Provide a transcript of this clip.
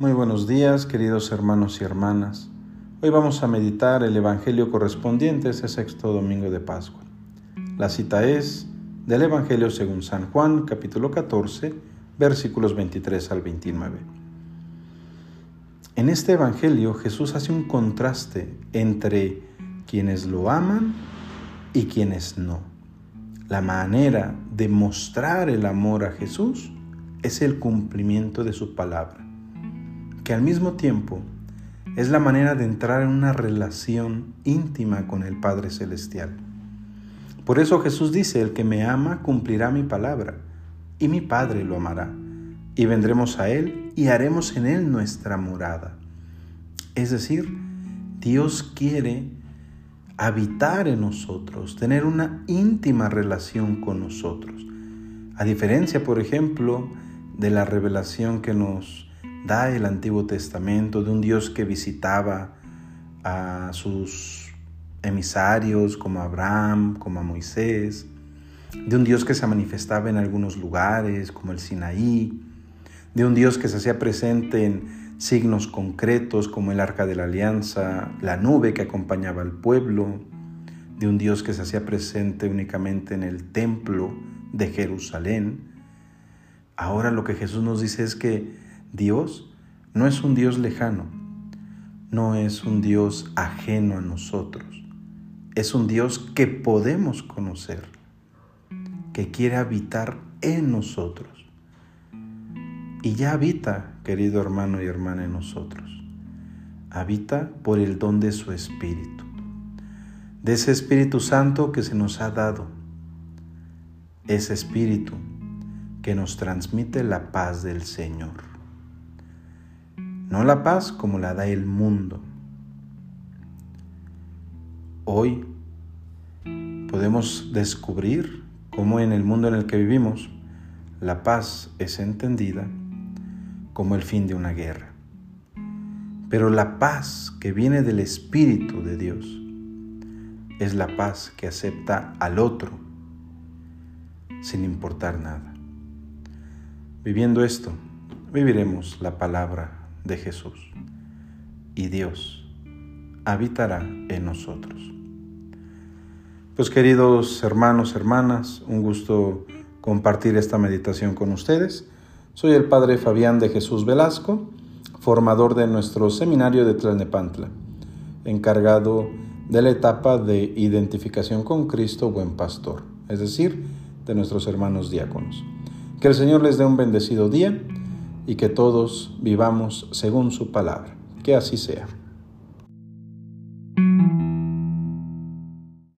Muy buenos días, queridos hermanos y hermanas. Hoy vamos a meditar el Evangelio correspondiente a ese sexto domingo de Pascua. La cita es del Evangelio según San Juan, capítulo 14, versículos 23 al 29. En este Evangelio Jesús hace un contraste entre quienes lo aman y quienes no. La manera de mostrar el amor a Jesús es el cumplimiento de su palabra, que al mismo tiempo es la manera de entrar en una relación íntima con el Padre Celestial. Por eso Jesús dice, el que me ama cumplirá mi palabra, y mi Padre lo amará, y vendremos a Él y haremos en Él nuestra morada. Es decir, Dios quiere habitar en nosotros, tener una íntima relación con nosotros. A diferencia, por ejemplo, de la revelación que nos da el Antiguo Testamento, de un Dios que visitaba a sus emisarios como Abraham, como a Moisés, de un Dios que se manifestaba en algunos lugares como el Sinaí, de un Dios que se hacía presente en signos concretos como el arca de la alianza, la nube que acompañaba al pueblo, de un Dios que se hacía presente únicamente en el templo de Jerusalén, Ahora lo que Jesús nos dice es que Dios no es un Dios lejano, no es un Dios ajeno a nosotros, es un Dios que podemos conocer, que quiere habitar en nosotros. Y ya habita, querido hermano y hermana, en nosotros. Habita por el don de su Espíritu, de ese Espíritu Santo que se nos ha dado. Ese Espíritu que nos transmite la paz del Señor. No la paz como la da el mundo. Hoy podemos descubrir cómo en el mundo en el que vivimos la paz es entendida como el fin de una guerra. Pero la paz que viene del Espíritu de Dios es la paz que acepta al otro sin importar nada. Viviendo esto, viviremos la palabra de Jesús y Dios habitará en nosotros. Pues queridos hermanos, hermanas, un gusto compartir esta meditación con ustedes. Soy el Padre Fabián de Jesús Velasco, formador de nuestro seminario de Tlalnepantla, encargado de la etapa de identificación con Cristo Buen Pastor, es decir, de nuestros hermanos diáconos. Que el Señor les dé un bendecido día y que todos vivamos según su palabra. Que así sea.